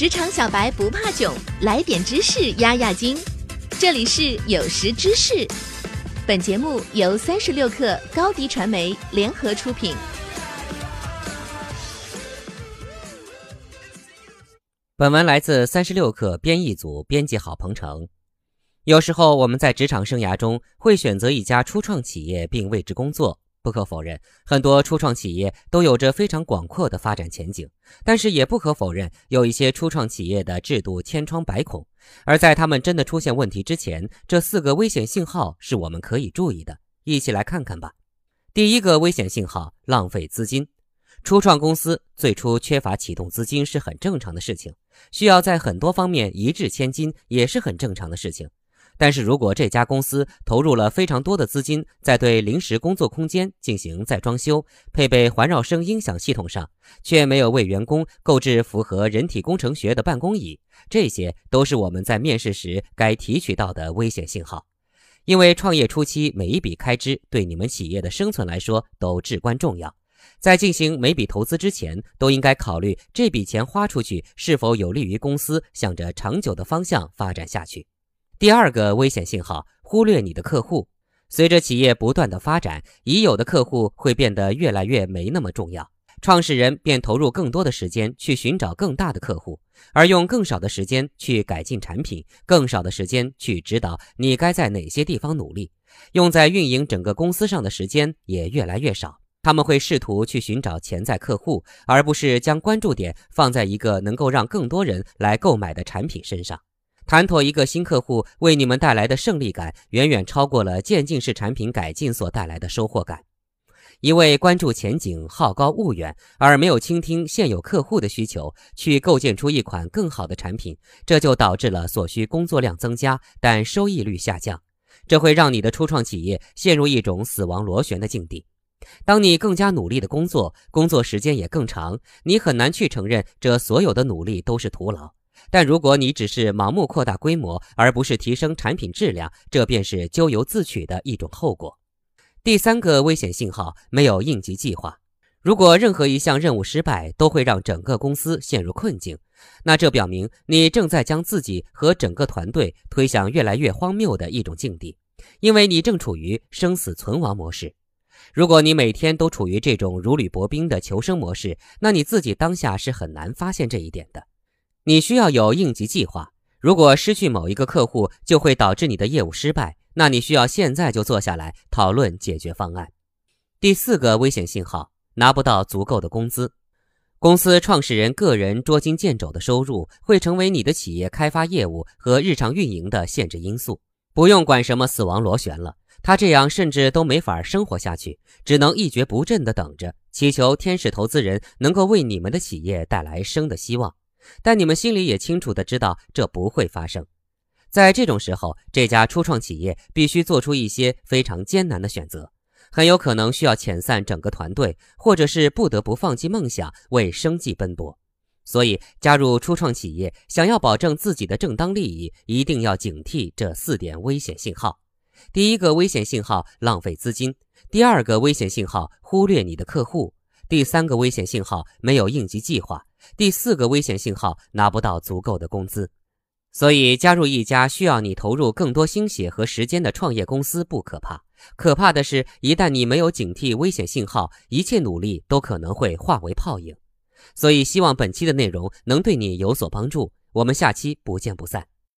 职场小白不怕囧，来点知识压压惊。这里是有识知识，本节目由三十六克高低传媒联合出品。本文来自三十六克编译组编辑好鹏程。有时候我们在职场生涯中会选择一家初创企业并为之工作。不可否认，很多初创企业都有着非常广阔的发展前景，但是也不可否认，有一些初创企业的制度千疮百孔。而在他们真的出现问题之前，这四个危险信号是我们可以注意的，一起来看看吧。第一个危险信号：浪费资金。初创公司最初缺乏启动资金是很正常的事情，需要在很多方面一掷千金也是很正常的事情。但是如果这家公司投入了非常多的资金在对临时工作空间进行再装修、配备环绕声音响系统上，却没有为员工购置符合人体工程学的办公椅，这些都是我们在面试时该提取到的危险信号。因为创业初期每一笔开支对你们企业的生存来说都至关重要，在进行每笔投资之前，都应该考虑这笔钱花出去是否有利于公司向着长久的方向发展下去。第二个危险信号：忽略你的客户。随着企业不断的发展，已有的客户会变得越来越没那么重要，创始人便投入更多的时间去寻找更大的客户，而用更少的时间去改进产品，更少的时间去指导你该在哪些地方努力，用在运营整个公司上的时间也越来越少。他们会试图去寻找潜在客户，而不是将关注点放在一个能够让更多人来购买的产品身上。谈妥一个新客户为你们带来的胜利感，远远超过了渐进式产品改进所带来的收获感。一味关注前景、好高骛远，而没有倾听现有客户的需求，去构建出一款更好的产品，这就导致了所需工作量增加，但收益率下降。这会让你的初创企业陷入一种死亡螺旋的境地。当你更加努力的工作，工作时间也更长，你很难去承认这所有的努力都是徒劳。但如果你只是盲目扩大规模，而不是提升产品质量，这便是咎由自取的一种后果。第三个危险信号：没有应急计划。如果任何一项任务失败都会让整个公司陷入困境，那这表明你正在将自己和整个团队推向越来越荒谬的一种境地，因为你正处于生死存亡模式。如果你每天都处于这种如履薄冰的求生模式，那你自己当下是很难发现这一点的。你需要有应急计划。如果失去某一个客户就会导致你的业务失败，那你需要现在就坐下来讨论解决方案。第四个危险信号：拿不到足够的工资。公司创始人个人捉襟见肘的收入会成为你的企业开发业务和日常运营的限制因素。不用管什么死亡螺旋了，他这样甚至都没法生活下去，只能一蹶不振地等着，祈求天使投资人能够为你们的企业带来生的希望。但你们心里也清楚的知道，这不会发生。在这种时候，这家初创企业必须做出一些非常艰难的选择，很有可能需要遣散整个团队，或者是不得不放弃梦想，为生计奔波。所以，加入初创企业，想要保证自己的正当利益，一定要警惕这四点危险信号。第一个危险信号：浪费资金；第二个危险信号：忽略你的客户；第三个危险信号：没有应急计划。第四个危险信号，拿不到足够的工资，所以加入一家需要你投入更多心血和时间的创业公司不可怕，可怕的是，一旦你没有警惕危险信号，一切努力都可能会化为泡影。所以，希望本期的内容能对你有所帮助，我们下期不见不散。